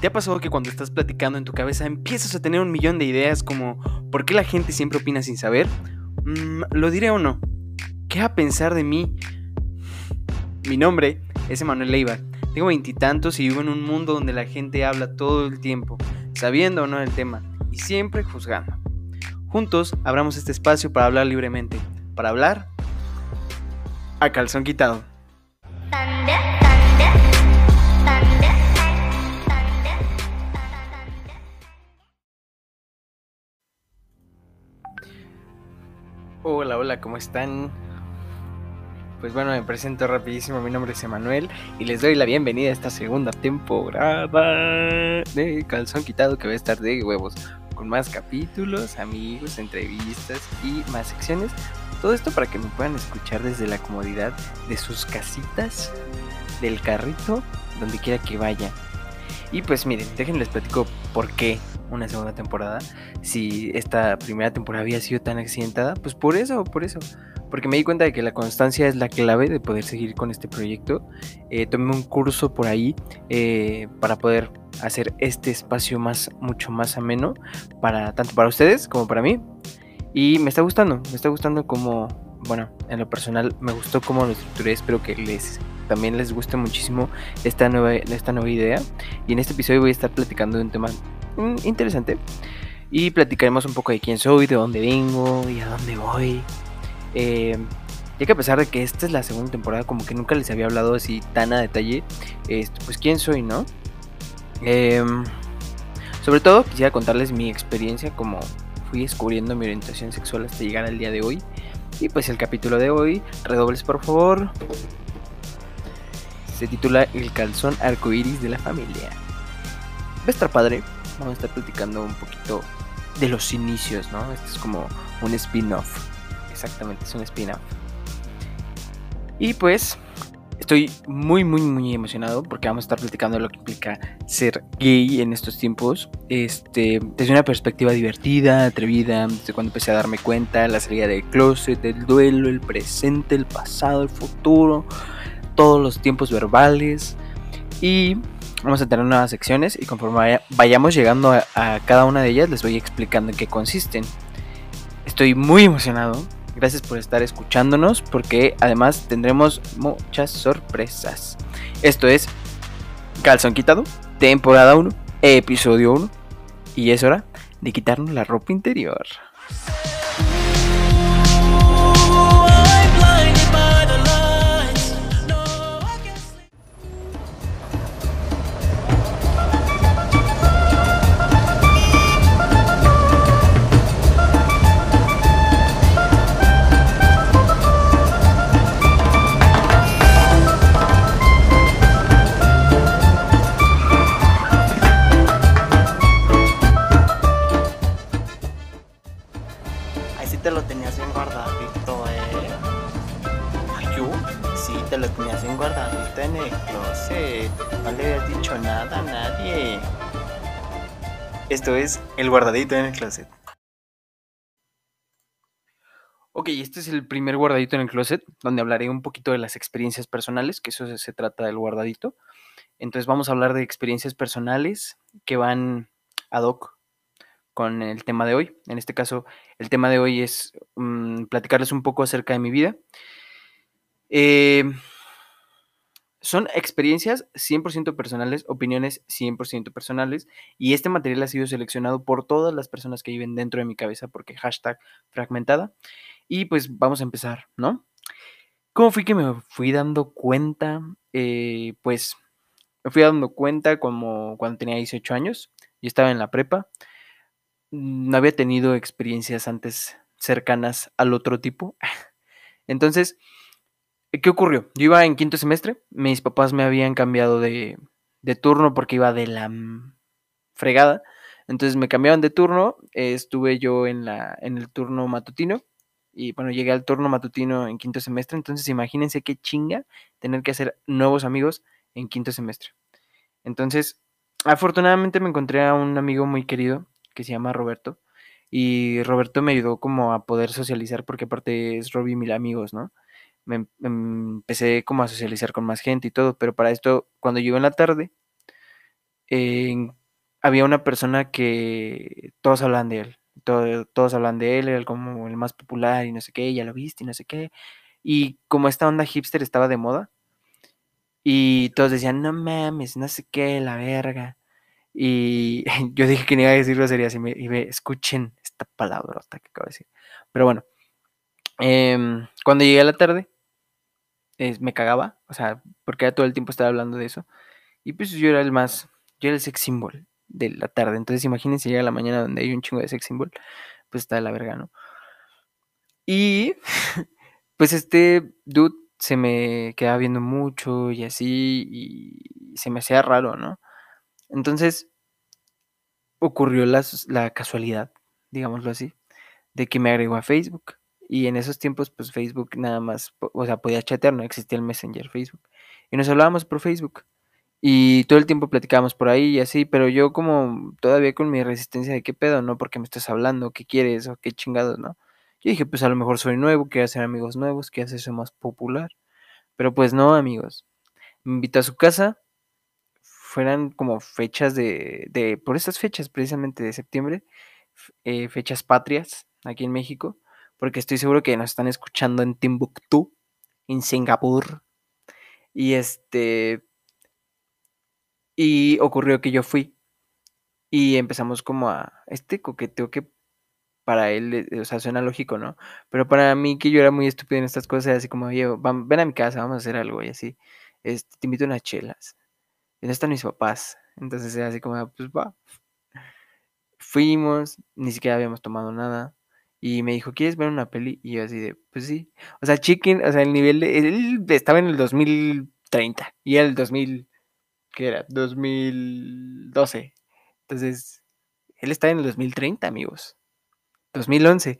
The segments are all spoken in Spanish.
¿Te ha pasado que cuando estás platicando en tu cabeza empiezas a tener un millón de ideas como ¿por qué la gente siempre opina sin saber? Mm, ¿Lo diré o no? ¿Qué a pensar de mí? Mi nombre es Emanuel Leiva. Tengo veintitantos y vivo en un mundo donde la gente habla todo el tiempo, sabiendo o no el tema, y siempre juzgando. Juntos abramos este espacio para hablar libremente, para hablar a calzón quitado. Hola, hola, ¿cómo están? Pues bueno, me presento rapidísimo, mi nombre es Emanuel y les doy la bienvenida a esta segunda temporada de Calzón Quitado que va a estar de huevos, con más capítulos, amigos, entrevistas y más secciones. Todo esto para que me puedan escuchar desde la comodidad de sus casitas, del carrito, donde quiera que vayan. Y pues miren, déjenles platico por qué una segunda temporada. Si esta primera temporada había sido tan accidentada, pues por eso, por eso. Porque me di cuenta de que la constancia es la clave de poder seguir con este proyecto. Eh, tomé un curso por ahí eh, para poder hacer este espacio más, mucho más ameno, para, tanto para ustedes como para mí. Y me está gustando, me está gustando como, bueno, en lo personal me gustó cómo lo estructuré, espero que les también les guste muchísimo esta nueva, esta nueva idea. Y en este episodio voy a estar platicando de un tema interesante. Y platicaremos un poco de quién soy, de dónde vengo y a dónde voy. Eh, ya que a pesar de que esta es la segunda temporada, como que nunca les había hablado así tan a detalle, este, pues quién soy, ¿no? Em, sobre todo quisiera contarles mi experiencia, como fui descubriendo mi orientación sexual hasta llegar al día de hoy. Y pues el capítulo de hoy, redobles por favor, se titula El calzón arcoiris de la familia. Va a estar padre, vamos a estar platicando un poquito de los inicios, ¿no? Este es como un spin-off. Exactamente, es un spin-off. Y pues estoy muy, muy, muy emocionado porque vamos a estar platicando lo que implica ser gay en estos tiempos. Este, desde una perspectiva divertida, atrevida, desde cuando empecé a darme cuenta, la salida del closet, el duelo, el presente, el pasado, el futuro, todos los tiempos verbales. Y Vamos a tener nuevas secciones y conforme vayamos llegando a, cada una de ellas les voy explicando en qué consisten. Estoy muy emocionado. Gracias por estar escuchándonos porque además tendremos muchas sorpresas. Esto es Calzón Quitado, temporada 1, episodio 1. Y es hora de quitarnos la ropa interior. Esto es el guardadito en el closet. Ok, este es el primer guardadito en el closet, donde hablaré un poquito de las experiencias personales, que eso se trata del guardadito. Entonces vamos a hablar de experiencias personales que van ad hoc con el tema de hoy. En este caso, el tema de hoy es mm, platicarles un poco acerca de mi vida. Eh, son experiencias 100% personales, opiniones 100% personales, y este material ha sido seleccionado por todas las personas que viven dentro de mi cabeza, porque hashtag fragmentada. Y pues vamos a empezar, ¿no? ¿Cómo fui que me fui dando cuenta? Eh, pues me fui dando cuenta como cuando tenía 18 años, y estaba en la prepa, no había tenido experiencias antes cercanas al otro tipo. Entonces, ¿Qué ocurrió? Yo iba en quinto semestre, mis papás me habían cambiado de, turno porque iba de la fregada. Entonces me cambiaban de turno, estuve yo en, la, en el turno matutino y bueno, llegué al turno matutino en quinto semestre, entonces imagínense qué chinga tener que hacer nuevos amigos en quinto semestre. Entonces, afortunadamente me encontré a un amigo muy querido que se llama Roberto y Roberto me ayudó como a poder socializar porque aparte es Robbie mil amigos, ¿no? Me, em, empecé como a socializar con más gente y todo, pero para esto, cuando yo en la tarde, había una persona que todos hablan de él. todos hablan de él, era como el más popular y no sé qué, ya lo viste y no sé qué. Y como esta onda hipster estaba de moda, y todos decían, no mames, no sé qué, la verga. Y yo dije que no iba a decir groserías y me, y me escuchen esta palabrota que acabo de decir. Pero bueno, em, cuando llegué a la tarde, me cagaba, o sea, porque todo el tiempo estaba hablando de eso. Y pues yo era el más, yo era el sex symbol de la tarde. Entonces imagínense llega la mañana donde hay un chingo de sex symbol, pues está de la verga, ¿no? Y pues este dude se me quedaba viendo mucho y así, y se me hacía raro, ¿no? Entonces ocurrió la, la casualidad, digámoslo así, de que me agregó a Facebook. Y en esos tiempos, pues Facebook nada más, o sea, podía chatear, no existía el Messenger Facebook. Y nos hablábamos por Facebook. Y todo el tiempo platicábamos por ahí y así, pero yo como todavía con mi resistencia de qué pedo, ¿no? Porque me estás hablando, qué quieres o qué chingados, ¿no? Yo dije, pues a lo mejor soy nuevo, quiero hacer amigos nuevos, quiero hacerse más popular. Pero pues no, amigos. Me invitó a su casa. Fueran como fechas de, de por estas fechas precisamente de septiembre, eh, fechas patrias aquí en México, porque estoy seguro que nos están escuchando en Timbuktu, en Singapur. Y este, y ocurrió que yo fui y empezamos como a este coqueteo que para él, eh, o sea, suena lógico, ¿no? Pero para mí, que yo era muy estúpido en estas cosas, así como, oye, ven a mi casa, vamos a hacer algo, y así, este, te invito a unas chelas. Y no están mis papás. Entonces era así como, ah, pues va. Fuimos, ni siquiera habíamos tomado nada. Y me dijo, ¿quieres ver una peli? Y yo así de, pues sí. O sea, Chicken, o sea, el nivel de, él estaba en el 2030 y el 2000, ¿qué era? 2012. Entonces, él está en el 2030, amigos. 2011.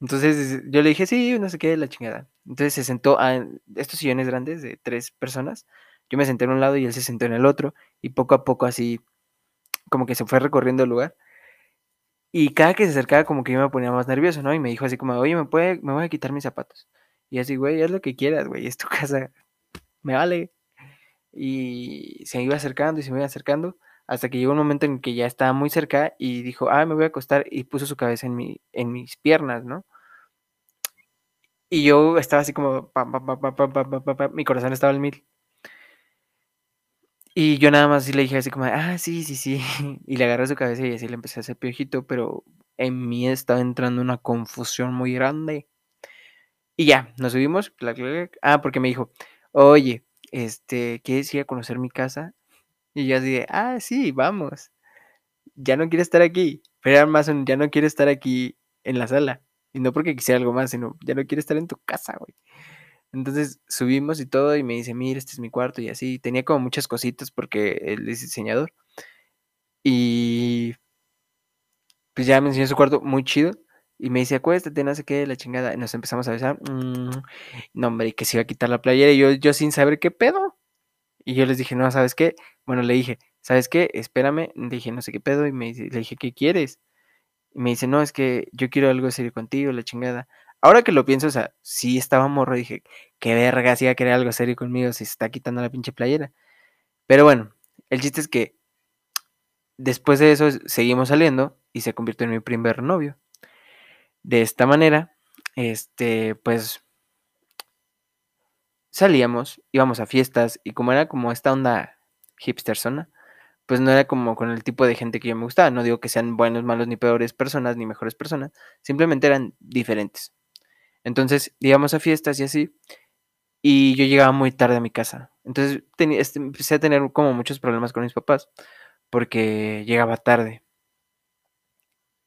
Entonces yo le dije, sí, no sé qué, la chingada. Entonces se sentó a estos sillones grandes de tres personas. Yo me senté en un lado y él se sentó en el otro. Y poco a poco así, como que se fue recorriendo el lugar. Y cada que se acercaba, como que yo me ponía más nervioso, ¿no? Y me dijo así como, oye, ¿me, puede, me voy a quitar mis zapatos? Y así, güey, haz lo que quieras, güey, es tu casa. Me vale. Y se iba acercando y se me iba acercando hasta que llegó un momento en que ya estaba muy cerca y dijo, ah, me voy a acostar y puso su cabeza en, mi, en mis piernas, ¿no? Y yo estaba así como, mi corazón estaba al mil. Y yo nada más le dije así como, ah, sí, sí, sí. Y le agarré su cabeza y así le empecé a hacer piojito, pero en mí estaba entrando una confusión muy grande. Y ya, nos subimos. Ah, porque me dijo, oye, este, ¿quieres ir a conocer mi casa? Y yo así de, ah, sí, vamos. Ya no quiere estar aquí. Pero más ya no quiere estar aquí en la sala. Y no porque quisiera algo más, sino ya no quiere estar en tu casa, güey. Entonces subimos y todo y me dice, mira, este es mi cuarto y así. Tenía como muchas cositas porque él es diseñador. Y pues ya me enseñó su cuarto muy chido. Y me dice, acuéstate, no sé qué, la chingada. Y nos empezamos a besar. Mm, no, hombre, que se iba a quitar la playera. Y yo, yo sin saber qué pedo. Y yo les dije, no, ¿sabes qué? Bueno, le dije, ¿sabes qué? Espérame. Le dije, no sé qué pedo. Y me dice, le dije, ¿qué quieres? Y me dice, no, es que yo quiero algo serio contigo, la chingada. Ahora que lo pienso, o sea, sí estaba morro. Dije, qué verga, si iba a querer algo serio conmigo si se está quitando la pinche playera. Pero bueno, el chiste es que después de eso seguimos saliendo y se convirtió en mi primer novio. De esta manera, este, pues salíamos, íbamos a fiestas y como era como esta onda hipster zona, pues no era como con el tipo de gente que yo me gustaba. No digo que sean buenos, malos, ni peores personas, ni mejores personas, simplemente eran diferentes. Entonces íbamos a fiestas y así, y yo llegaba muy tarde a mi casa. Entonces este, empecé a tener como muchos problemas con mis papás porque llegaba tarde.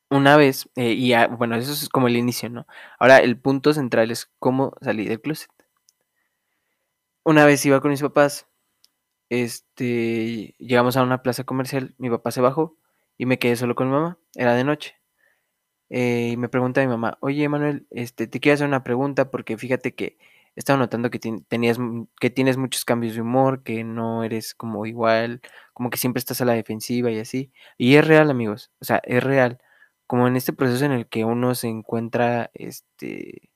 Una vez, eh, y bueno, eso es como el inicio, ¿no? Ahora el punto central es cómo salí del closet una vez iba con mis papás, este, llegamos a una plaza comercial, mi papá se bajó y me quedé solo con mi mamá, era de noche. Eh, y me pregunta mi mamá, oye Manuel, este, te quiero hacer una pregunta porque fíjate que he estado notando que, tenías, que tienes muchos cambios de humor, que no eres como igual, como que siempre estás a la defensiva y así. Y es real, amigos, o sea, es real. Como en este proceso en el que uno se encuentra, este,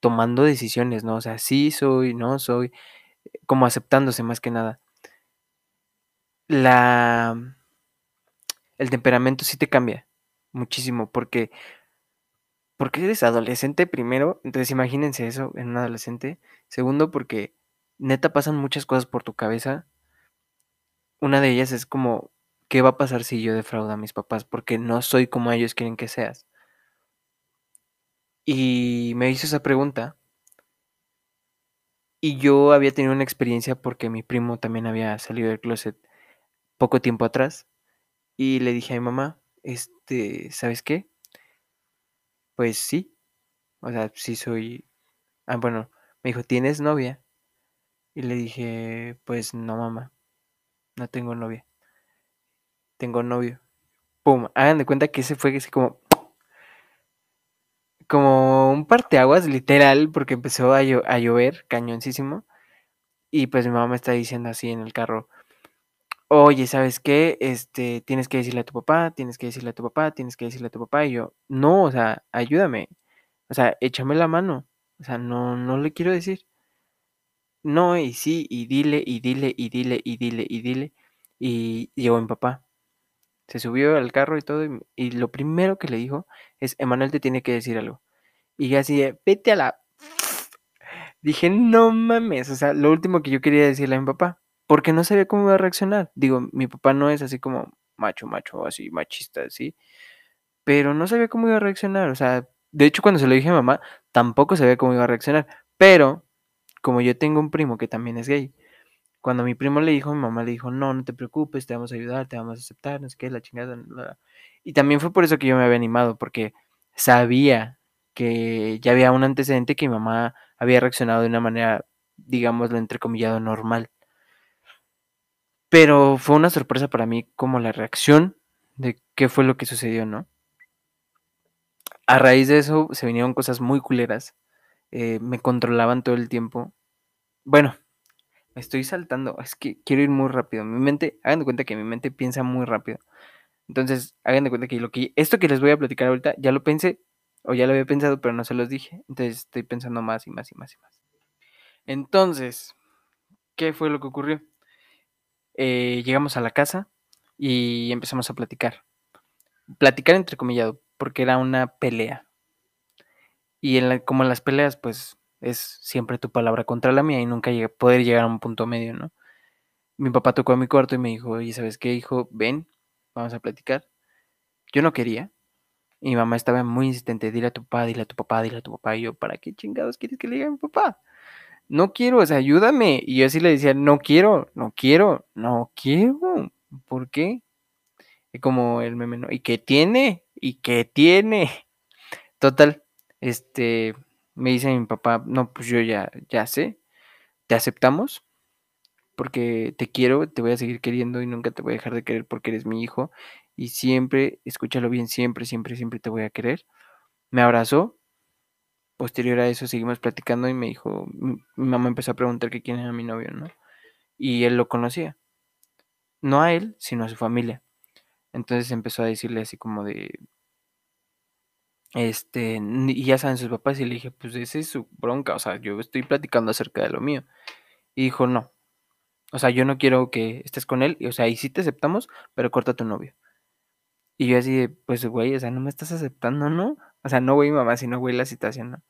tomando decisiones, ¿no? O sea, sí soy, no soy, como aceptándose más que nada. la el temperamento sí te cambia muchísimo porque porque eres adolescente primero, entonces imagínense eso en un adolescente. Segundo, porque neta pasan muchas cosas por tu cabeza. Una de ellas es como, ¿qué va a pasar si yo defraudo a mis papás? Porque no soy como ellos quieren que seas. Y me hizo esa pregunta. Y yo había tenido una experiencia porque mi primo también había salido del closet poco tiempo atrás. Y le dije a mi mamá, este, ¿sabes qué? Pues sí. O sea, sí soy... Ah, bueno, me dijo, ¿tienes novia? Y le dije, pues no, mamá, no tengo novia. Tengo novio. Pum, hagan de cuenta que ese fue así como... Como un parteaguas, literal, porque empezó a, a llover cañoncísimo. Y pues mi mamá me está diciendo así en el carro, oye, ¿sabes qué? Este, tienes que decirle a tu papá, tienes que decirle a tu papá, tienes que decirle a tu papá. Y yo, no, o sea, ayúdame. O sea, échame la mano. O sea, no, no le quiero decir. No, y sí, y dile, y dile, y dile, y dile, y dile. Y llegó mi papá. Se subió al carro y todo. Y, y lo primero que le dijo es, Emanuel te tiene que decir algo. Y así vete a la... Dije, no mames. O sea, lo último que yo quería decirle a mi papá. Porque no sabía cómo iba a reaccionar. Digo, mi papá no es así como macho, macho, así, machista, así. Pero no sabía cómo iba a reaccionar. O sea, de hecho, cuando se lo dije a mamá, tampoco sabía cómo iba a reaccionar. Pero, como yo tengo un primo que también es gay, cuando mi primo le dijo, mi mamá le dijo, no, no te preocupes, te vamos a ayudar, te vamos a aceptar, no sé qué, la chingada. Y también fue por eso que yo me había animado, porque sabía que ya había un antecedente que mi mamá había reaccionado de una manera, digámoslo, entrecomillado, normal. Pero fue una sorpresa para mí como la reacción de qué fue lo que sucedió, ¿no? A raíz de eso se vinieron cosas muy culeras. Eh, me controlaban todo el tiempo. Bueno, me estoy saltando. Es que quiero ir muy rápido. Mi mente, hagan de cuenta que mi mente piensa muy rápido. Entonces, hagan de cuenta que lo que esto que les voy a platicar ahorita ya lo pensé o ya lo había pensado, pero no se los dije. Entonces, estoy pensando más y más y más y más. Entonces, ¿qué fue lo que ocurrió? Eh, llegamos a la casa y empezamos a platicar. Platicar entrecomillado, porque era una pelea. Y en la, como en las peleas, pues es siempre tu palabra contra la mía y nunca llega, poder llegar a un punto medio, ¿no? Mi papá tocó a mi cuarto y me dijo, oye, ¿sabes qué, hijo? Ven, vamos a platicar. Yo no quería. Y mi mamá estaba muy insistente, dile a tu papá, dile a tu papá, dile a tu papá. Y yo, ¿para qué chingados quieres que le diga a mi papá? No quiero, ayúdame. Y yo así le decía, no quiero, no quiero, no quiero. ¿Por qué? Y como el meme. ¿Y qué tiene? ¿Y qué tiene? Total, este, me dice mi papá, no, pues yo ya, ya sé, te aceptamos, porque te quiero, te voy a seguir queriendo y nunca te voy a dejar de querer porque eres mi hijo y siempre, escúchalo bien, siempre, siempre, siempre te voy a querer. Me abrazó. Posterior a eso seguimos platicando y me dijo, mi mamá empezó a preguntar que quién era mi novio, ¿no? Y él lo conocía. No a él, sino a su familia. Entonces empezó a decirle así como de, este, y ya saben sus papás y le dije, pues esa es su bronca, o sea, yo estoy platicando acerca de lo mío. Y dijo, no, o sea, yo no quiero que estés con él, y, o sea, y sí te aceptamos, pero corta a tu novio. Y yo así pues, güey, o sea, no me estás aceptando, ¿no? O sea, no, güey, mamá, sino, güey, la situación, ¿no?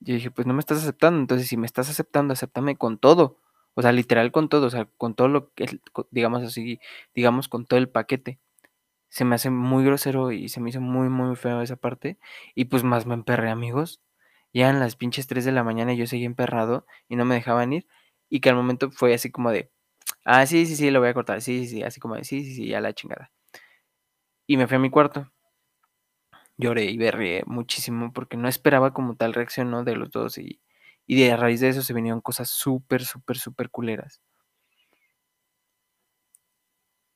Yo dije, pues no me estás aceptando, entonces si me estás aceptando, acéptame con todo. O sea, literal con todo, o sea, con todo lo que, digamos así, digamos con todo el paquete. Se me hace muy grosero y se me hizo muy, muy feo esa parte. Y pues más me emperré, amigos. Ya en las pinches 3 de la mañana yo seguí emperrado y no me dejaban ir. Y que al momento fue así como de, ah, sí, sí, sí, lo voy a cortar. Sí, sí, sí, así como de, sí, sí, sí, ya la chingada. Y me fui a mi cuarto. Lloré y berré muchísimo porque no esperaba como tal reacción, ¿no? De los dos y, y de a raíz de eso se vinieron cosas súper, súper, súper culeras.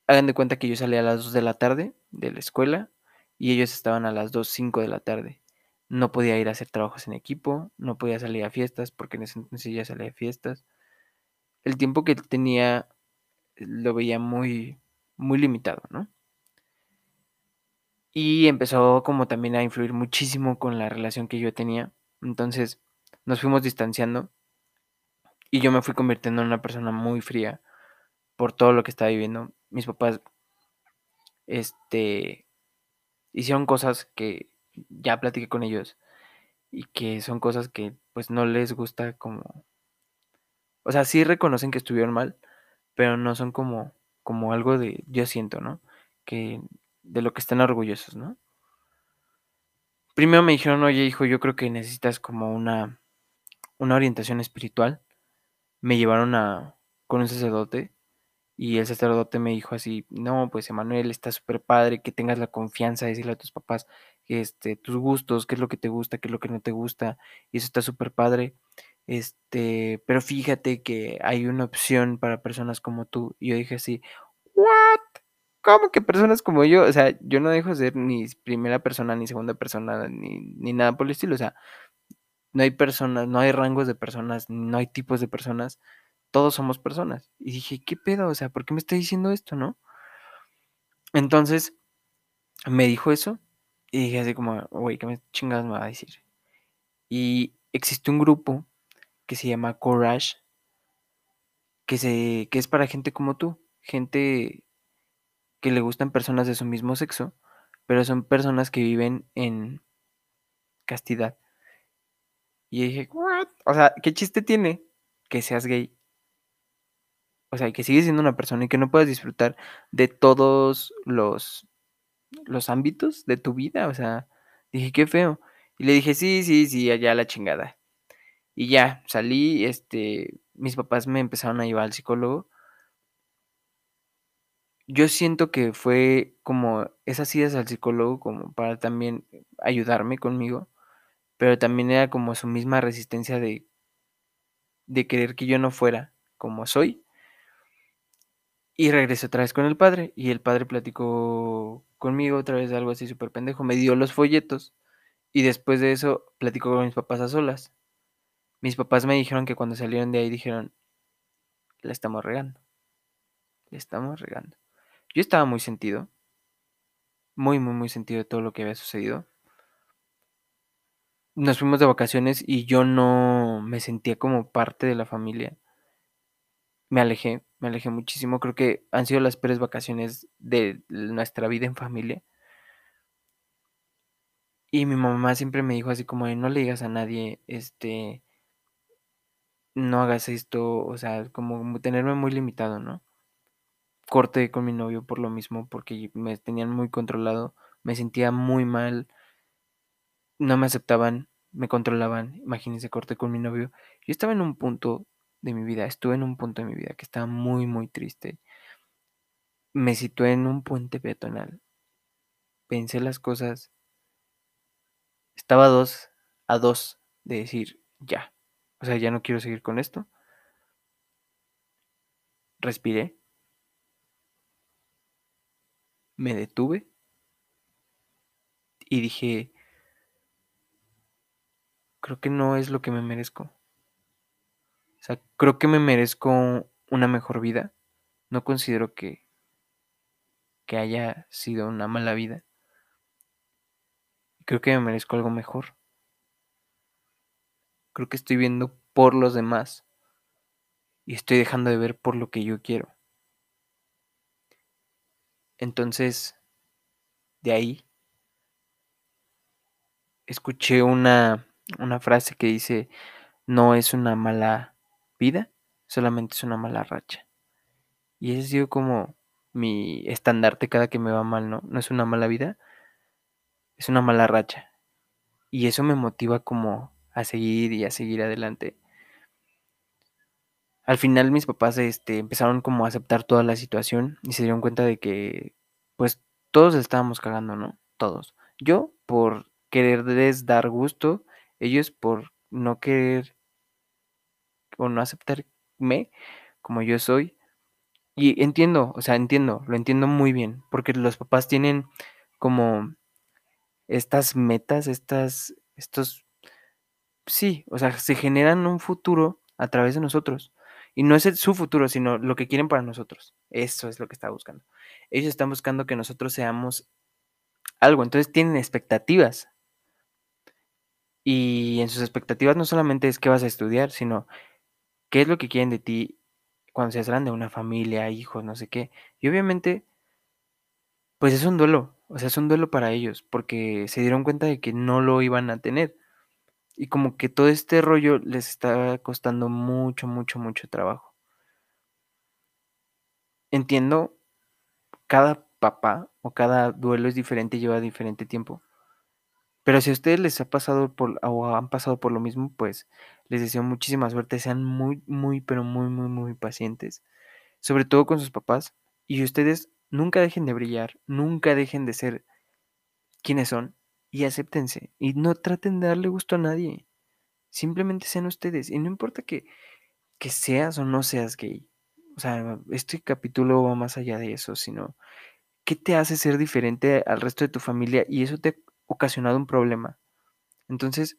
Hagan de cuenta que yo salí a las 2 de la tarde de la escuela y ellos estaban a las 2, 5 de la tarde. No podía ir a hacer trabajos en equipo, no podía salir a fiestas porque en ese entonces ya salía a fiestas. El tiempo que tenía lo veía muy, muy limitado, ¿no? Y empezó como también a influir muchísimo con la relación que yo tenía. Entonces nos fuimos distanciando y yo me fui convirtiendo en una persona muy fría, por todo lo que estaba viviendo. Mis papás, este, hicieron cosas que ya platiqué con ellos y que son cosas que pues no les gusta como... O sea, sí reconocen que estuvieron mal, pero no son como, como algo de, yo siento, ¿no? Que de lo que están orgullosos, ¿no? Primero me dijeron, oye hijo, yo creo que necesitas como una, una orientación espiritual. Me llevaron a, con un sacerdote y el sacerdote me dijo así, no, pues Emanuel, está súper padre que tengas la confianza de decirle a tus papás este, tus gustos, qué es lo que te gusta, qué es lo que no te gusta, y eso está súper padre. Este, pero fíjate que hay una opción para personas como tú. Y yo dije así, ¿what? ¿Cómo que personas como yo? O sea, yo no dejo de ser ni primera persona, ni segunda persona, ni, ni nada por el estilo. O sea, no hay personas, no hay rangos de personas, no hay tipos de personas todos somos personas. Y dije, ¿qué pedo? O sea, ¿por qué me está diciendo esto, no? Entonces, me dijo eso y dije así como, güey, ¿qué me chingadas me va a decir? Y existe un grupo que se llama Courage, que, se, que es para gente como tú, gente que le gustan personas de su mismo sexo, pero son personas que viven en castidad. Y dije, ¿what? O sea, ¿qué chiste tiene que seas gay o sea, que sigues siendo una persona y que no puedes disfrutar de todos los, los ámbitos de tu vida. O sea, dije, qué feo. Y le dije, sí, sí, sí, allá la chingada. Y ya, salí, este, mis papás me empezaron a llevar al psicólogo. Yo siento que fue como esas idas al psicólogo como para también ayudarme conmigo, pero también era como su misma resistencia de, de querer que yo no fuera como soy y regresé otra vez con el padre. Y el padre platicó conmigo otra vez de algo así súper pendejo. Me dio los folletos. Y después de eso platicó con mis papás a solas. Mis papás me dijeron que cuando salieron de ahí dijeron, la estamos regando. Le estamos regando. Yo estaba muy sentido. Muy, muy, muy sentido de todo lo que había sucedido. Nos fuimos de vacaciones y yo no me sentía como parte de la familia. Me alejé, me alejé muchísimo. Creo que han sido las peores vacaciones de nuestra vida en familia. Y mi mamá siempre me dijo así como no le digas a nadie, este, no hagas esto, o sea, como tenerme muy limitado, ¿no? Corté con mi novio por lo mismo, porque me tenían muy controlado, me sentía muy mal, no me aceptaban, me controlaban, imagínense, corté con mi novio. Yo estaba en un punto de mi vida, estuve en un punto de mi vida que estaba muy, muy triste. Me situé en un puente peatonal. Pensé las cosas. Estaba a dos, a dos de decir, ya. O sea, ya no quiero seguir con esto. Respiré. Me detuve. Y dije, creo que no es lo que me merezco. O sea, creo que me merezco una mejor vida. No considero que, que haya sido una mala vida. Creo que me merezco algo mejor. Creo que estoy viendo por los demás y estoy dejando de ver por lo que yo quiero. Entonces, de ahí, escuché una, una frase que dice, no es una mala vida solamente es una mala racha. Y ese ha sido como mi estandarte cada que me va mal, ¿no? No es una mala vida, es una mala racha. Y eso me motiva como a seguir y a seguir adelante. Al final mis papás este, empezaron como a aceptar toda la situación y se dieron cuenta de que pues todos estábamos cagando, ¿no? Todos. Yo por quererles dar gusto, ellos por no querer o no aceptarme como yo soy. Y entiendo, o sea, entiendo, lo entiendo muy bien, porque los papás tienen como estas metas, estas, estos, sí, o sea, se generan un futuro a través de nosotros. Y no es su futuro, sino lo que quieren para nosotros. Eso es lo que está buscando. Ellos están buscando que nosotros seamos algo, entonces tienen expectativas. Y en sus expectativas no solamente es que vas a estudiar, sino qué es lo que quieren de ti cuando seas grande, una familia, hijos, no sé qué. Y obviamente, pues es un duelo, o sea, es un duelo para ellos, porque se dieron cuenta de que no lo iban a tener. Y como que todo este rollo les está costando mucho, mucho, mucho trabajo. Entiendo, cada papá o cada duelo es diferente y lleva diferente tiempo. Pero si a ustedes les ha pasado por o han pasado por lo mismo, pues les deseo muchísima suerte. Sean muy, muy, pero muy, muy, muy pacientes. Sobre todo con sus papás. Y ustedes nunca dejen de brillar. Nunca dejen de ser quienes son. Y acéptense. Y no traten de darle gusto a nadie. Simplemente sean ustedes. Y no importa que, que seas o no seas gay. O sea, este capítulo va más allá de eso, sino ¿qué te hace ser diferente al resto de tu familia? Y eso te ha ocasionado un problema. Entonces,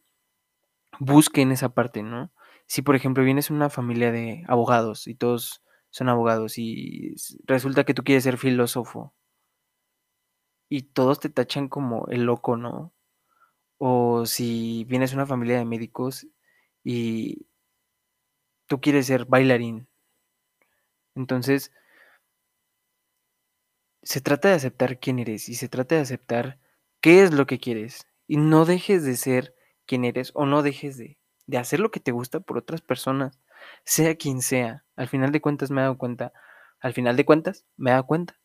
busquen esa parte, ¿no? Si, por ejemplo, vienes una familia de abogados y todos son abogados y resulta que tú quieres ser filósofo y todos te tachan como el loco, ¿no? O si vienes una familia de médicos y tú quieres ser bailarín. Entonces, se trata de aceptar quién eres y se trata de aceptar qué es lo que quieres. Y no dejes de ser quien eres o no dejes de, de hacer lo que te gusta por otras personas, sea quien sea. Al final de cuentas me he dado cuenta, al final de cuentas me he dado cuenta,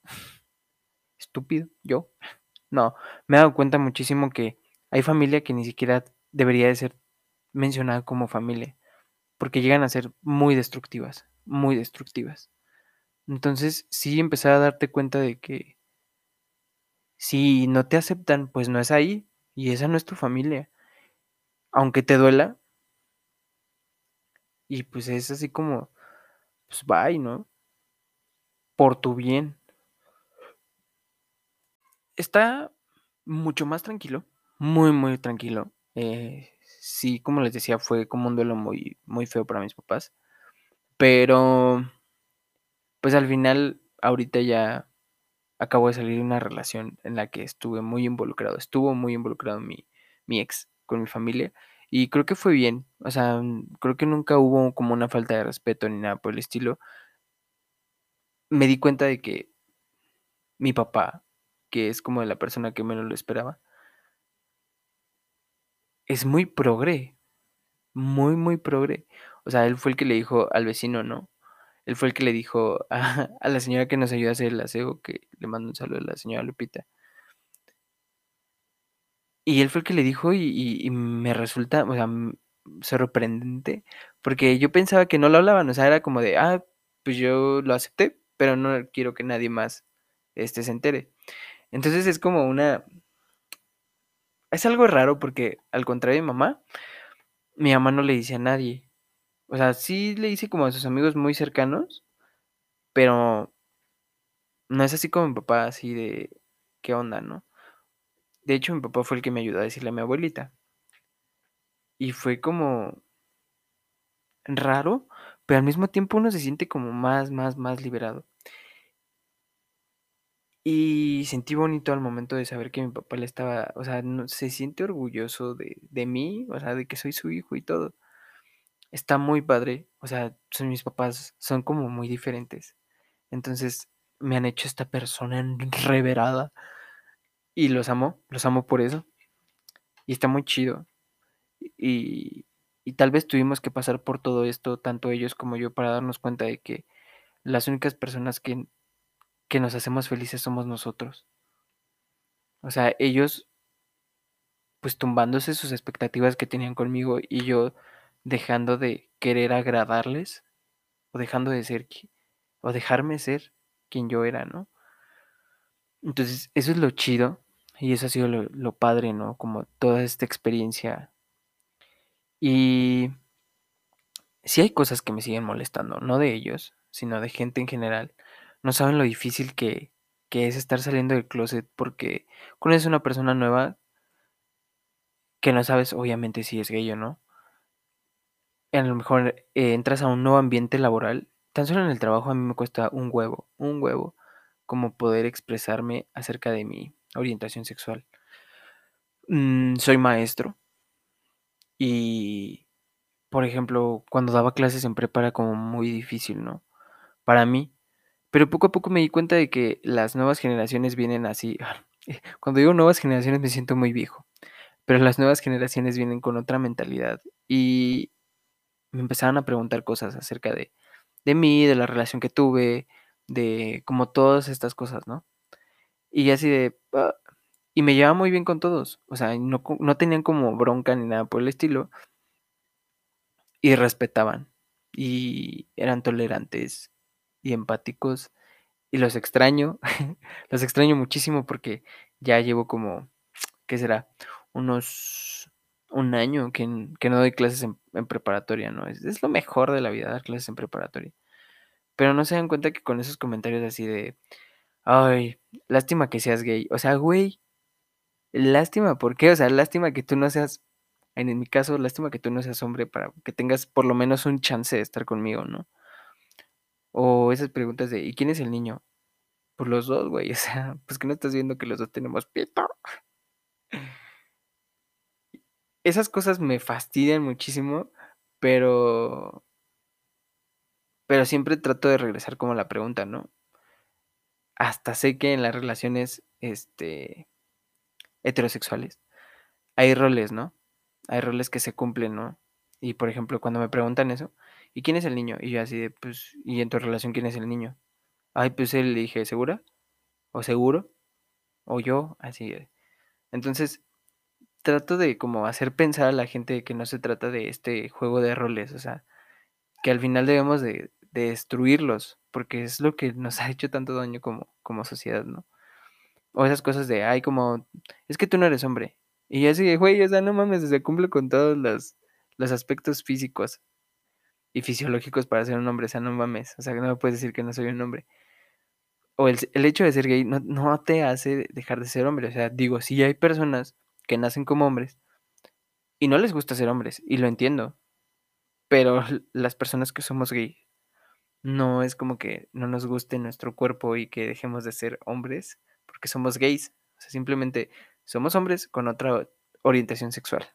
estúpido, yo, no, me he dado cuenta muchísimo que hay familia que ni siquiera debería de ser mencionada como familia, porque llegan a ser muy destructivas, muy destructivas. Entonces, sí empezar a darte cuenta de que si no te aceptan, pues no es ahí y esa no es tu familia. Aunque te duela. Y pues es así como, pues bye, ¿no? Por tu bien. Está mucho más tranquilo, muy, muy tranquilo. Eh, sí, como les decía, fue como un duelo muy, muy feo para mis papás. Pero, pues al final, ahorita ya acabo de salir de una relación en la que estuve muy involucrado, estuvo muy involucrado mi, mi ex con mi familia y creo que fue bien, o sea, creo que nunca hubo como una falta de respeto ni nada por el estilo. Me di cuenta de que mi papá, que es como la persona que menos lo esperaba, es muy progre, muy, muy progre. O sea, él fue el que le dijo al vecino, ¿no? Él fue el que le dijo a, la señora que nos ayuda a hacer el aseo, que le mando un saludo a la señora Lupita. Y él fue el que le dijo y, y, me resulta, o sea, sorprendente, porque yo pensaba que no lo hablaban, o sea, era como de, ah, pues yo lo acepté, pero no quiero que nadie más este, se entere. Entonces es como una... Es algo raro porque al contrario de mi mamá, mi mamá no le dice a nadie. O sea, sí le dice como a sus amigos muy cercanos, pero no es así como mi papá, así de qué onda, ¿no? De hecho, mi papá fue el que me ayudó a decirle a mi abuelita. Y fue como raro, pero al mismo tiempo uno se siente como más, más, más liberado. Y sentí bonito al momento de saber que mi papá le estaba, o sea, no, se siente orgulloso de, de mí, o sea, de que soy su hijo y todo. Está muy padre, o sea, son mis papás, son como muy diferentes. Entonces me han hecho esta persona enreverada y los amo, los amo por eso. Y está muy chido. Y, y tal vez tuvimos que pasar por todo esto, tanto ellos como yo, para darnos cuenta de que las únicas personas que, que nos hacemos felices somos nosotros. O sea, ellos pues tumbándose sus expectativas que tenían conmigo y yo dejando de querer agradarles o dejando de ser o dejarme ser quien yo era, ¿no? Entonces, eso es lo chido y eso ha sido lo, lo padre, ¿no? Como toda esta experiencia. Y sí hay cosas que me siguen molestando, no de ellos, sino de gente en general. No saben lo difícil que, que es estar saliendo del closet porque conoces una persona nueva que no sabes obviamente si es gay o no. A lo mejor eh, entras a un nuevo ambiente laboral. Tan solo en el trabajo a mí me cuesta un huevo, un huevo, como poder expresarme acerca de mi orientación sexual. Mm, soy maestro y, por ejemplo, cuando daba clases en prepa era como muy difícil, ¿no? para mí. Pero poco a poco me di cuenta de que las nuevas generaciones vienen así. Cuando digo nuevas generaciones me siento muy viejo. Pero las nuevas generaciones vienen con otra mentalidad. Y me empezaron a preguntar cosas acerca de, de mí, de la relación que tuve, de como todas estas cosas, ¿no? Y así de... Ah", y me llevaba muy bien con todos. O sea, no, no tenían como bronca ni nada por el estilo. Y respetaban. Y eran tolerantes y empáticos. Y los extraño. los extraño muchísimo porque ya llevo como... ¿Qué será? Unos un año que, no doy clases en, preparatoria, ¿no? Es, es, lo mejor de la vida dar clases en preparatoria. Pero no se dan cuenta que con esos comentarios así de, ay, lástima que seas gay. O sea, güey, lástima, ¿por qué? O sea, lástima que tú no seas, en mi caso, lástima que tú no seas hombre para que tengas por lo menos un chance de estar conmigo, ¿no? O esas preguntas de, ¿y quién es el niño? Por los dos, güey. O sea, pues que no estás viendo que los dos tenemos pito esas cosas me fastidian muchísimo, pero pero siempre trato de regresar como la pregunta, ¿no? Hasta sé que en las relaciones este heterosexuales hay roles, ¿no? Hay roles que se cumplen, ¿no? Y por ejemplo, cuando me preguntan eso, ¿y quién es el niño? Y yo así de, pues, ¿y en tu relación quién es el niño? Ay, pues él le dije, ¿segura? ¿O seguro? ¿O yo? Así de. Entonces, trato de como hacer pensar a la gente que no se trata de este juego de roles, o sea, que al final debemos de, destruirlos, porque es lo que nos ha hecho tanto daño como, como sociedad, ¿no? O esas cosas de, ay, como, es que tú no eres hombre. Y así de, güey, o sea, no mames, se cumple con todos los, los aspectos físicos y fisiológicos para ser un hombre, o sea, no mames, o sea, no me puedes decir que no soy un hombre. O el, el hecho de ser gay no, no te hace dejar de ser hombre, o sea, digo, si hay personas que nacen como hombres y no les gusta ser hombres, y lo entiendo, pero las personas que somos gay, no es como que no nos guste nuestro cuerpo y que dejemos de ser hombres porque somos gays, o sea, simplemente somos hombres con otra orientación sexual.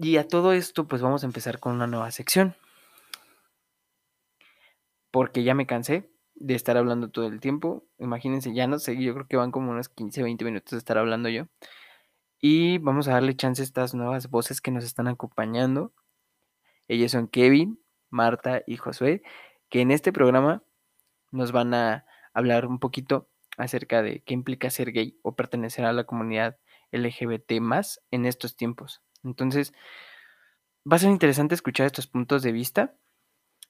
Y a todo esto, pues vamos a empezar con una nueva sección. Porque ya me cansé de estar hablando todo el tiempo. Imagínense, ya no sé, yo creo que van como unos 15, 20 minutos de estar hablando yo. Y vamos a darle chance a estas nuevas voces que nos están acompañando. Ellos son Kevin, Marta y Josué, que en este programa nos van a hablar un poquito acerca de qué implica ser gay o pertenecer a la comunidad LGBT más en estos tiempos. Entonces, va a ser interesante escuchar estos puntos de vista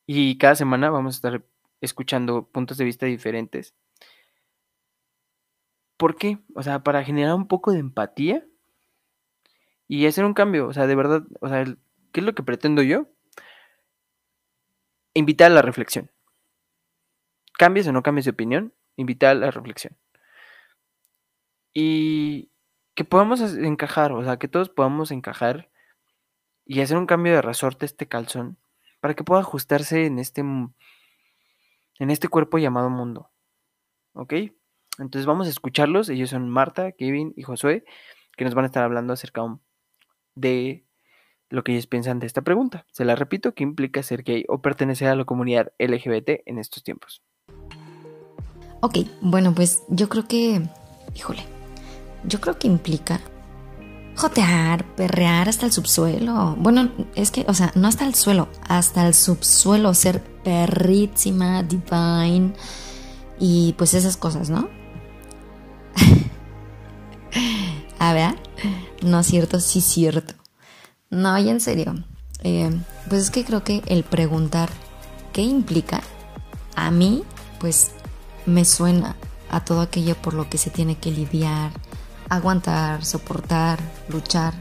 y cada semana vamos a estar escuchando puntos de vista diferentes. ¿Por qué? O sea, para generar un poco de empatía y hacer un cambio. O sea, de verdad, o sea, ¿qué es lo que pretendo yo? Invitar a la reflexión. Cambies o no cambies de opinión, invitar a la reflexión. Y que podamos encajar, o sea, que todos podamos encajar y hacer un cambio de resorte este calzón para que pueda ajustarse en este en este cuerpo llamado mundo. ¿Ok? Entonces vamos a escucharlos. Ellos son Marta, Kevin y Josué, que nos van a estar hablando acerca de lo que ellos piensan de esta pregunta. Se la repito, ¿qué implica ser gay o pertenecer a la comunidad LGBT en estos tiempos? Ok, bueno, pues yo creo que, híjole, yo creo que implica jotear, perrear hasta el subsuelo. Bueno, es que, o sea, no hasta el suelo, hasta el subsuelo, ser perrísima, divine y pues esas cosas, ¿no? A ver, no es cierto, sí es cierto. No, y en serio, eh, pues es que creo que el preguntar qué implica, a mí, pues me suena a todo aquello por lo que se tiene que lidiar, aguantar, soportar, luchar.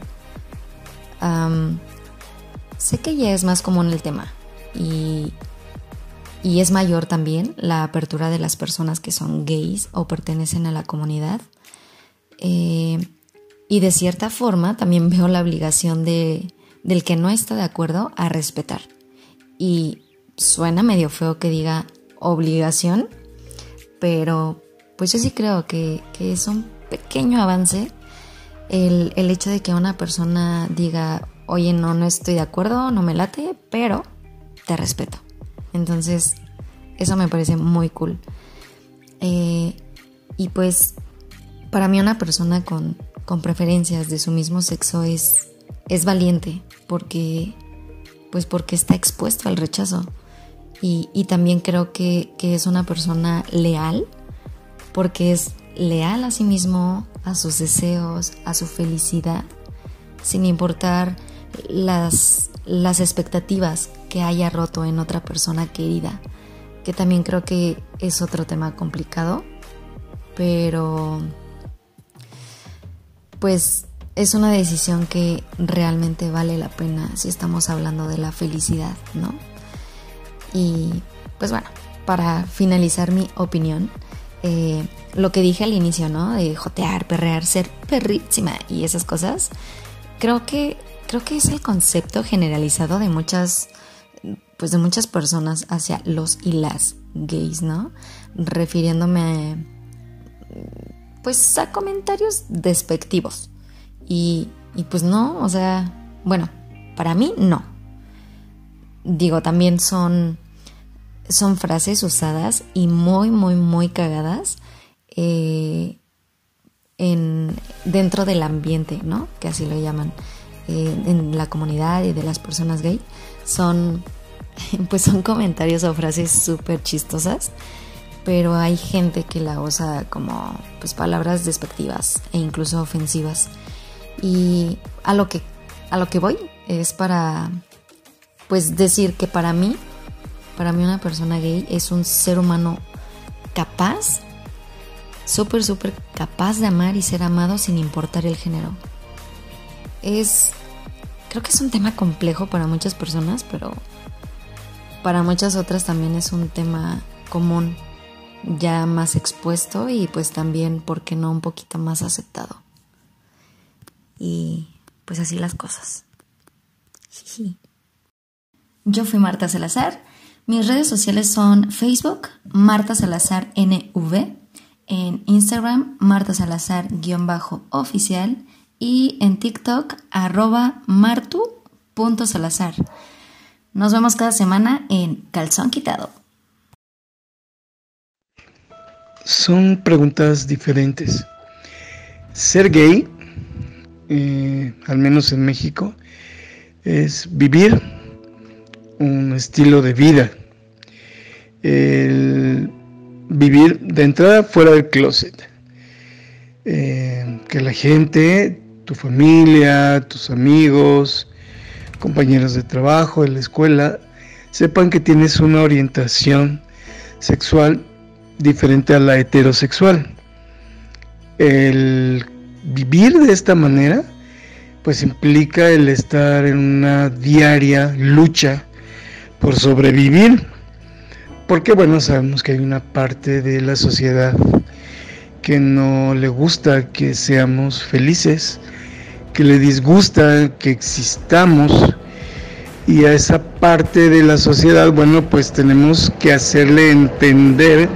sé que ya es más común el tema y, y es mayor también la apertura de las personas que son gays o pertenecen a la comunidad. Eh, y de cierta forma también veo la obligación de, del que no está de acuerdo a respetar. Y suena medio feo que diga obligación, pero pues yo sí creo que, que es un pequeño avance el, el hecho de que una persona diga, oye, no, no estoy de acuerdo, no me late, pero te respeto. Entonces, eso me parece muy cool. Eh, y pues, para mí una persona con, con preferencias de su mismo sexo es, es valiente, porque, pues porque está expuesto al rechazo. Y, y también creo que, que es una persona leal, porque es leal a sí mismo, a sus deseos, a su felicidad, sin importar las, las expectativas que haya roto en otra persona querida, que también creo que es otro tema complicado, pero pues es una decisión que realmente vale la pena si estamos hablando de la felicidad, ¿no? Y pues bueno, para finalizar mi opinión, eh, lo que dije al inicio, ¿no? De jotear, perrear, ser perrísima y esas cosas, creo que, creo que es el concepto generalizado de muchas, pues de muchas personas hacia los y las gays, ¿no? Refiriéndome, pues a comentarios despectivos. Y, y pues no, o sea, bueno, para mí no. Digo, también son son frases usadas y muy, muy, muy cagadas eh, en, dentro del ambiente, ¿no? Que así lo llaman, eh, en la comunidad y de las personas gay. Son, pues son comentarios o frases súper chistosas, pero hay gente que la usa como, pues, palabras despectivas e incluso ofensivas. Y a lo que, a lo que voy es para, pues, decir que para mí para mí una persona gay es un ser humano capaz, súper, súper capaz de amar y ser amado sin importar el género. Es, creo que es un tema complejo para muchas personas, pero para muchas otras también es un tema común, ya más expuesto y pues también, ¿por qué no?, un poquito más aceptado. Y pues así las cosas. Yo fui Marta Salazar mis redes sociales son Facebook, Marta Salazar NV, en Instagram, Marta Salazar-oficial y en TikTok, arroba martu.salazar. Nos vemos cada semana en Calzón Quitado. Son preguntas diferentes. Ser gay, eh, al menos en México, es vivir un estilo de vida. El vivir de entrada fuera del closet. Eh, que la gente, tu familia, tus amigos, compañeros de trabajo, de la escuela, sepan que tienes una orientación sexual diferente a la heterosexual. El vivir de esta manera, pues implica el estar en una diaria lucha por sobrevivir, porque bueno, sabemos que hay una parte de la sociedad que no le gusta que seamos felices, que le disgusta que existamos y a esa parte de la sociedad, bueno, pues tenemos que hacerle entender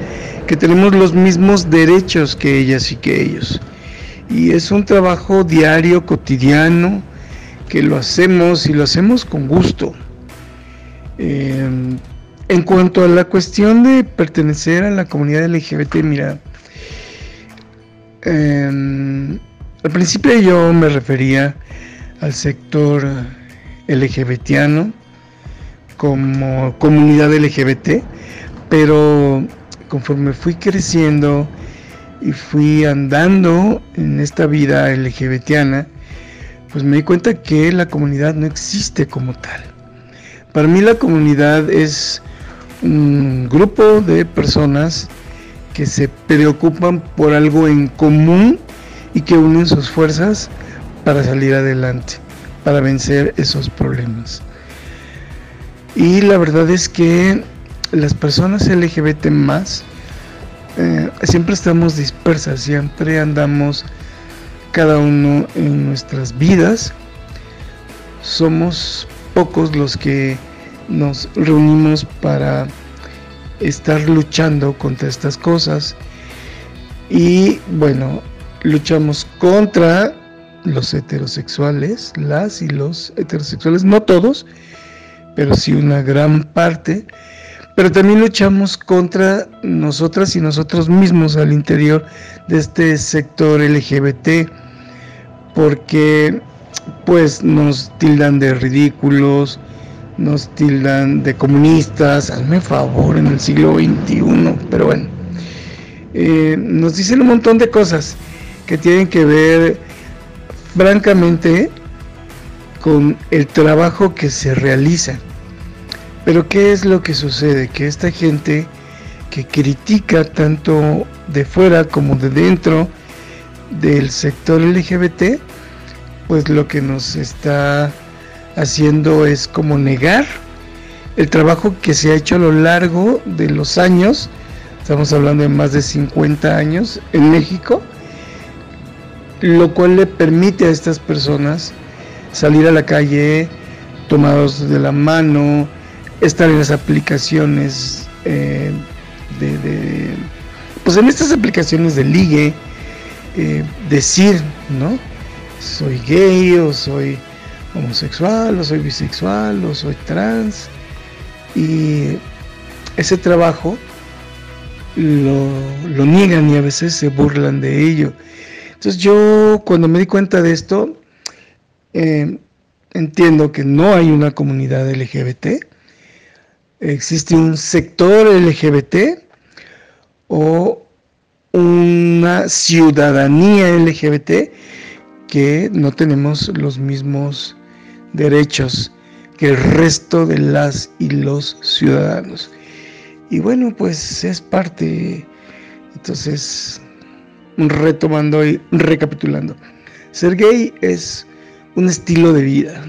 que tenemos los mismos derechos que ellas y que ellos. Y es un trabajo diario, cotidiano, que lo hacemos y lo hacemos con gusto. Em, en cuanto a la cuestión de pertenecer a la comunidad LGBT, mira, em, al principio yo me refería al sector LGBTiano como comunidad LGBT, pero conforme fui creciendo y fui andando en esta vida LGBTiana, pues me di cuenta que la comunidad no existe como tal. Para mí la comunidad es un grupo de personas que se preocupan por algo en común y que unen sus fuerzas para salir adelante, para vencer esos problemas. Y la verdad es que las personas LGBT más eh, siempre estamos dispersas, siempre andamos cada uno en nuestras vidas. Somos pocos los que nos reunimos para estar luchando contra estas cosas. Y bueno, luchamos contra los heterosexuales, las y los heterosexuales, no todos, pero sí una gran parte, pero también luchamos contra nosotras y nosotros mismos al interior de este sector LGBT, porque pues nos tildan de ridículos, nos tildan de comunistas, hazme favor en el siglo XXI, pero bueno, eh, nos dicen un montón de cosas que tienen que ver francamente con el trabajo que se realiza. Pero ¿qué es lo que sucede? Que esta gente que critica tanto de fuera como de dentro del sector LGBT, pues lo que nos está haciendo es como negar el trabajo que se ha hecho a lo largo de los años, estamos hablando de más de 50 años en México, lo cual le permite a estas personas salir a la calle tomados de la mano, estar en las aplicaciones eh, de, pues en estas aplicaciones de ligue, eh, decir, ¿no? Soy gay o soy homosexual o soy bisexual o soy trans y ese trabajo lo, lo niegan y a veces se burlan de ello. Entonces yo cuando me di cuenta de esto, eh, entiendo que no hay una comunidad LGBT, existe un sector LGBT o una ciudadanía LGBT que no tenemos los mismos derechos que el resto de las y los ciudadanos. Y bueno, pues es parte, entonces, retomando y recapitulando. Ser gay es un estilo de vida.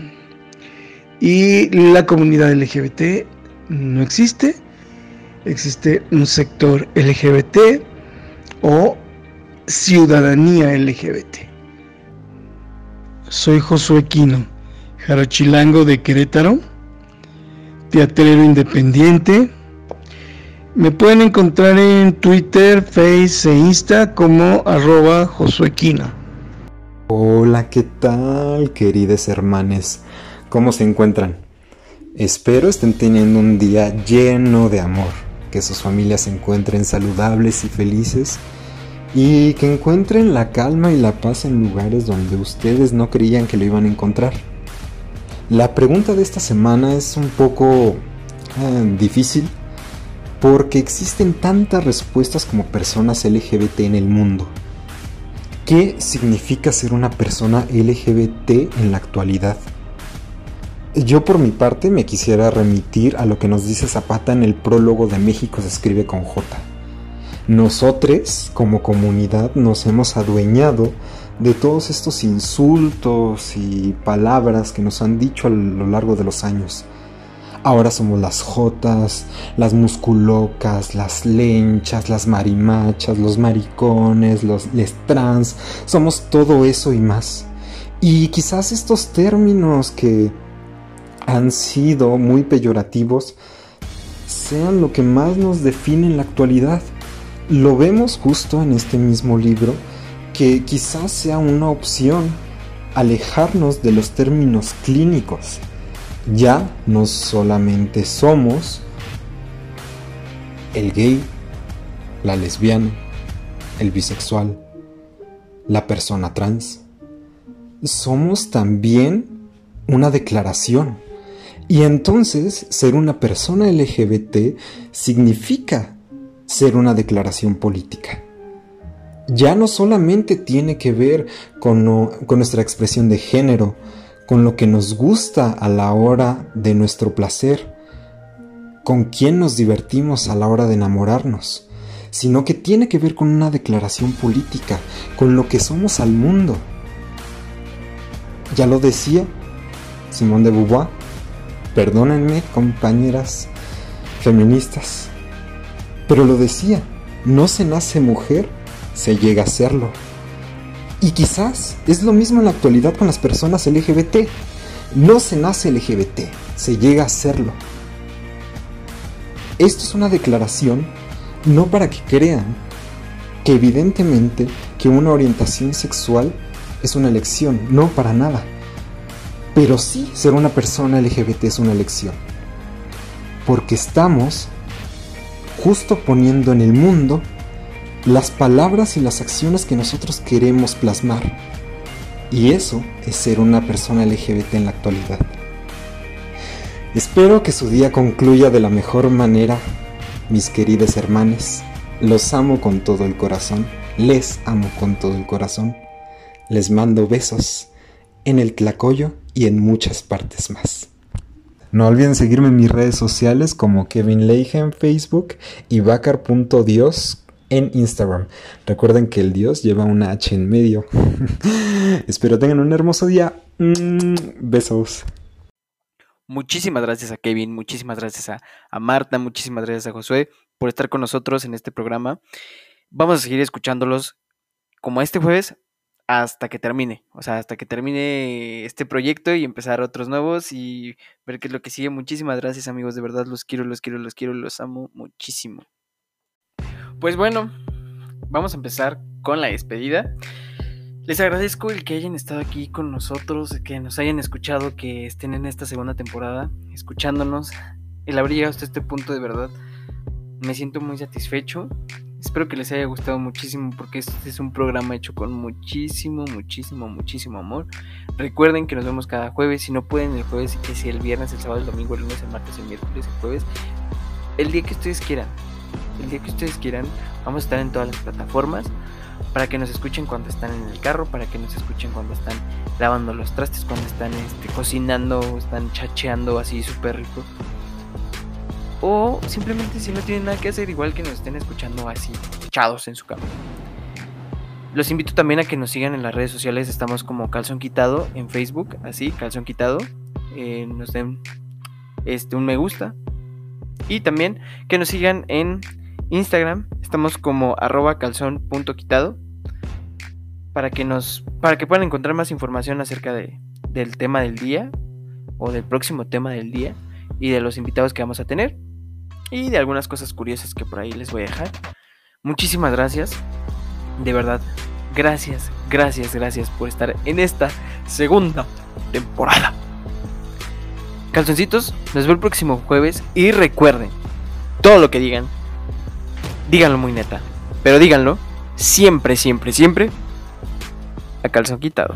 Y la comunidad LGBT no existe. Existe un sector LGBT o ciudadanía LGBT. Soy Josué Quino, jarochilango de Querétaro, teatrero independiente. Me pueden encontrar en Twitter, Face e Insta como arroba Josué Quino. Hola, ¿qué tal, queridos hermanes? ¿Cómo se encuentran? Espero estén teniendo un día lleno de amor, que sus familias se encuentren saludables y felices y que encuentren la calma y la paz en lugares donde ustedes no creían que lo iban a encontrar. La pregunta de esta semana es un poco eh, difícil porque existen tantas respuestas como personas LGBT en el mundo. ¿Qué significa ser una persona LGBT en la actualidad? Yo por mi parte me quisiera remitir a lo que nos dice Zapata en el prólogo de México se escribe con J. Nosotros, como comunidad, nos hemos adueñado de todos estos insultos y palabras que nos han dicho a lo largo de los años. Ahora somos las jotas, las musculocas, las lenchas, las marimachas, los maricones, los les trans. Somos todo eso y más. Y quizás estos términos que han sido muy peyorativos sean lo que más nos define en la actualidad. Lo vemos justo en este mismo libro que quizás sea una opción alejarnos de los términos clínicos ya no solamente somos el gay, la lesbiana, el bisexual, la persona trans. Somos también una declaración. Y entonces ser una persona LGBT significa ser una declaración política. Ya no solamente tiene que ver con, nuestra expresión de género, con lo que nos gusta a la hora de nuestro placer, con quién nos divertimos a la hora de enamorarnos, sino que tiene que ver con una declaración política, con lo que somos al mundo. Ya lo decía Simón de Beauvoir, perdónenme compañeras feministas, pero lo decía, no se nace mujer, se llega a serlo. Y quizás es lo mismo en la actualidad con las personas LGBT. No se nace LGBT, se llega a serlo. Esto es una declaración no para que crean que evidentemente que una orientación sexual es una elección, no para nada. Pero sí ser una persona LGBT es una elección. Porque estamos justo poniendo en el mundo las palabras y las acciones que nosotros queremos plasmar. Y eso es ser una persona LGBT en la actualidad. Espero que su día concluya de la mejor manera, mis queridos hermanos. Los amo con todo el corazón, les amo con todo el corazón. Les mando besos en el Tlacoyo y en muchas partes más. No olviden seguirme en mis redes sociales como Kevin Leija en Facebook y Bacar.dios en Instagram. Recuerden que el Dios lleva una H en medio. Espero tengan un hermoso día. Mm, besos. Muchísimas gracias a Kevin, muchísimas gracias a, a, Marta, muchísimas gracias a Josué por estar con nosotros en este programa. Vamos a seguir escuchándolos como este jueves hasta que termine, o sea, hasta que termine este proyecto y empezar otros nuevos y ver qué es lo que sigue. Muchísimas gracias amigos, de verdad los quiero, los quiero, los quiero, los amo muchísimo. Pues bueno, vamos a empezar con la despedida. Les agradezco el que hayan estado aquí con nosotros, que nos hayan escuchado, que estén en esta segunda temporada, escuchándonos. El haber llegado hasta este punto de verdad, me siento muy satisfecho. Espero que les haya gustado muchísimo porque este es un programa hecho con muchísimo, muchísimo, muchísimo amor. Recuerden que nos vemos cada jueves. Si no pueden el jueves, que si el viernes, el sábado, el domingo, el lunes, el martes, el miércoles, el jueves. El día que ustedes quieran. El día que ustedes quieran. Vamos a estar en todas las plataformas. Para que nos escuchen cuando están en el carro. Para que nos escuchen cuando están lavando los trastes. Cuando están este, cocinando. Están chacheando así súper rico. O simplemente si no tienen nada que hacer, igual que nos estén escuchando así, echados en su cama. Los invito también a que nos sigan en las redes sociales. Estamos como Calzón Quitado en Facebook, así, Calzón Quitado. Eh, nos den este, un me gusta. Y también que nos sigan en Instagram. Estamos como arroba calzón.quitado. Para que nos. Para que puedan encontrar más información acerca de, del tema del día. O del próximo tema del día. Y de los invitados que vamos a tener y de algunas cosas curiosas que por ahí les voy a dejar. Muchísimas gracias. De verdad, gracias, gracias, gracias por estar en esta segunda temporada. Calzoncitos, nos vemos el próximo jueves y recuerden, todo lo que digan, díganlo muy neta, pero díganlo siempre, siempre, siempre a calzón quitado.